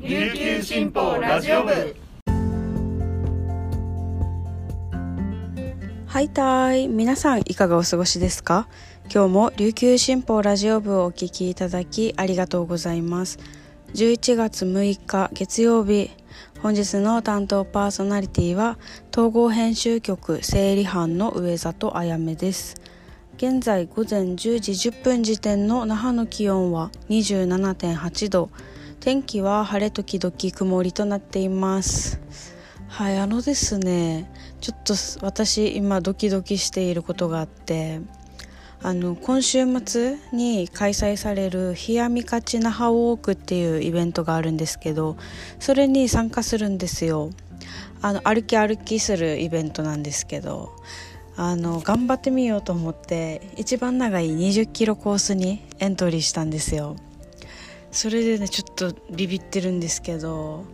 琉球新報ラジオ部。はいたい。皆さんいかがお過ごしですか？今日も琉球新報ラジオ部をお聞きいただきありがとうございます。11月6日月曜日。本日の担当パーソナリティは統合編集局整理班の上里あやめです。現在午前10時10分時点の那覇の気温は27.8度。天気は晴れ時々曇りとなっています。はいあのですねちょっと私今ドキドキしていることがあってあの今週末に開催される「冷やみかち那覇ウォーク」っていうイベントがあるんですけどそれに参加するんですよ。あの歩き歩きするイベントなんですけどあの頑張ってみようと思って一番長い20キロコースにエントリーしたんですよ。それでねちょっとビビってるんですけど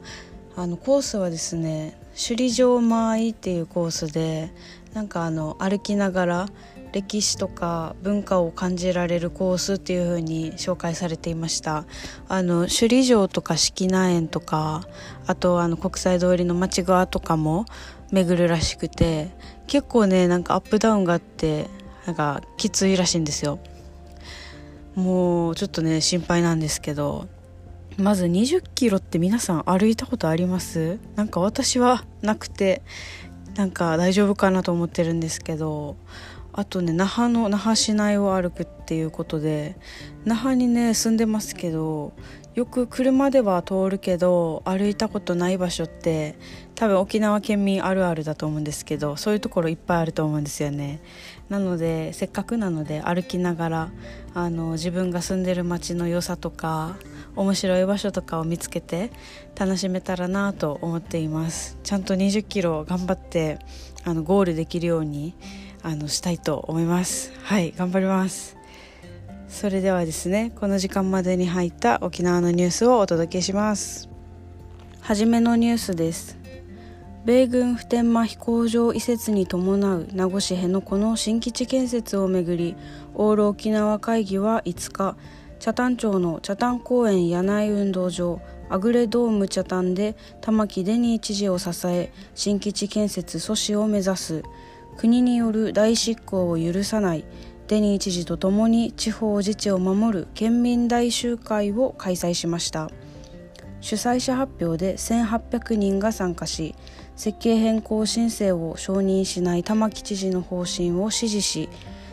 あのコースはですね首里城舞っていうコースでなんかあの歩きながら歴史とか文化を感じられるコースっていう風に紹介されていました。あの首里城とか式南園とかあとあの国際通りの町側とかも巡るらしくて結構ねなんかアップダウンがあってなんかきついらしいんですよ。もうちょっとね心配なんですけどまず20キロって皆さん歩いたことあります？なんか私はなくてなんか大丈夫かなと思ってるんですけどあとね那覇の那覇市内を歩くっていうことで那覇にね住んでますけどよく車では通るけど歩いたことない場所って多分沖縄県民あるあるだと思うんですけどそういうところいっぱいあると思うんですよね。なのでせっかくなので歩きながらあの自分が住んでる街の良さとか面白い場所とかを見つけて楽しめたらなと思っています。ちゃんと20キロ頑張ってあのゴールできるようにあのしたいと思います。はい頑張ります。それではですねこの時間までに入った沖縄のニュースをお届けします。はじめのニュースです。米軍普天間飛行場移設に伴う名護市辺野古の新基地建設をめぐりオール沖縄会議は5日北谷町の北谷公園柳井運動場アグレドーム北谷で玉城デニー知事を支え新基地建設阻止を目指す。国による大執行を許さない。デニー知事とともに地方自治を守る県民大集会を開催しました。主催者発表で1800人が参加し設計変更申請を承認しない玉城知事の方針を支持し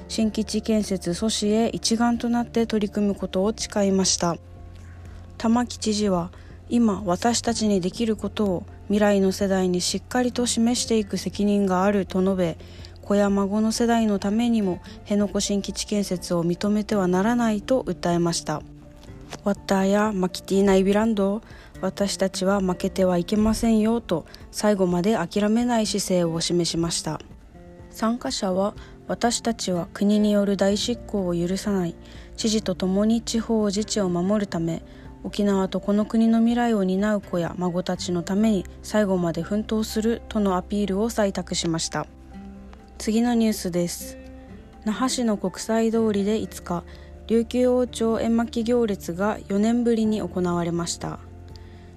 新基地建設阻止へ一丸となって取り組むことを誓いました。玉城知事は今私たちにできることを未来の世代にしっかりと示していく責任があると述べ子や孫の世代のためにも辺野古新基地建設を認めてはならないと訴えました。ワッターやマキティナイビランド私たちは負けてはいけませんよと最後まで諦めない姿勢を示しました。参加者は私たちは国による大執行を許さない。知事と共に地方自治を守るため沖縄とこの国の未来を担う子や孫たちのために最後まで奮闘するとのアピールを採択しました。次のニュースです。那覇市の国際通りで5日琉球王朝絵巻行列が4年ぶりに行われました。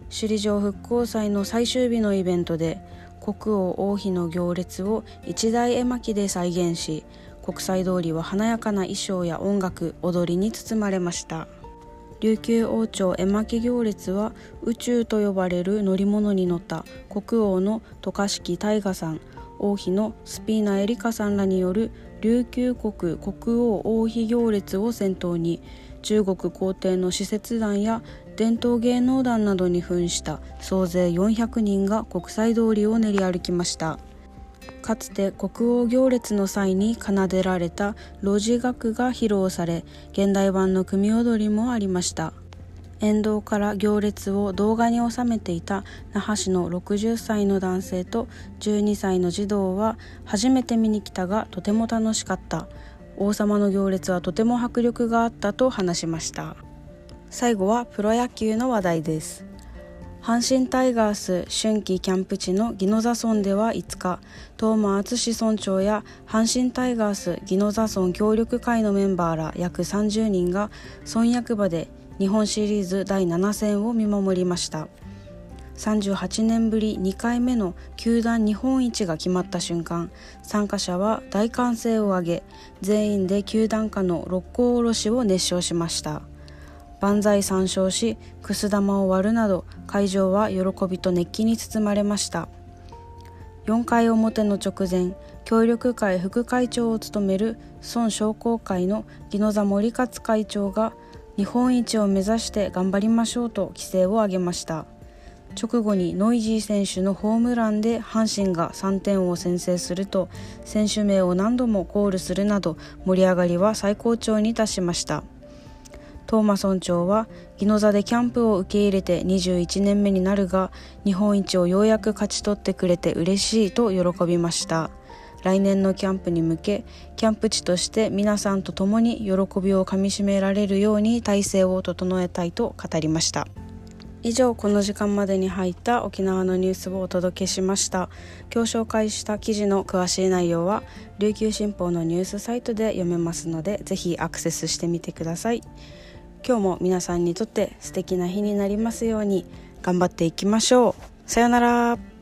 首里城復興祭の最終日のイベントで国王王妃の行列を一大絵巻で再現し国際通りは華やかな衣装や音楽踊りに包まれました。琉球王朝絵巻行列は宇宙と呼ばれる乗り物に乗った国王の渡嘉敷大河さん王妃のスピーナエリカさんらによる琉球国国王王妃行列を先頭に中国皇帝の使節団や伝統芸能団などに扮した総勢400人が国際通りを練り歩きました。かつて国王行列の際に奏でられた路地楽が披露され現代版の組踊りもありました。沿道から行列を動画に収めていた那覇市の60歳の男性と12歳の児童は初めて見に来たがとても楽しかった。王様の行列はとても迫力があったと話しました。最後はプロ野球の話題です。阪神タイガース春季キャンプ地の宜野座村では5日東間敦村長や阪神タイガース宜野座村協力会のメンバーら約30人が村役場で日本シリーズ第7戦を見守りました。38年ぶり2回目の球団日本一が決まった瞬間参加者は大歓声を上げ全員で球団歌の六甲おろしを熱唱しました。万歳三唱しくす玉を割るなど会場は喜びと熱気に包まれました。4回表の直前協力会副会長を務める孫商工会の宜野座森勝会長が日本一を目指して頑張りましょうと規制を上げました。直後にノイジー選手のホームランで阪神が3点を先制すると選手名を何度もコールするなど盛り上がりは最高潮に達しました。トーマ村長は宜野座でキャンプを受け入れて21年目になるが日本一をようやく勝ち取ってくれて嬉しいと喜びました。来年のキャンプに向けキャンプ地として皆さんと共に喜びをかみしめられるように体制を整えたいと語りました。以上この時間までに入った沖縄のニュースをお届けしました。今日紹介した記事の詳しい内容は琉球新報のニュースサイトで読めますのでぜひアクセスしてみてください。今日も皆さんにとって素敵な日になりますように頑張っていきましょう。さようなら。